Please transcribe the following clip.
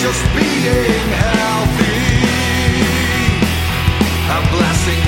just being healthy. A blessing.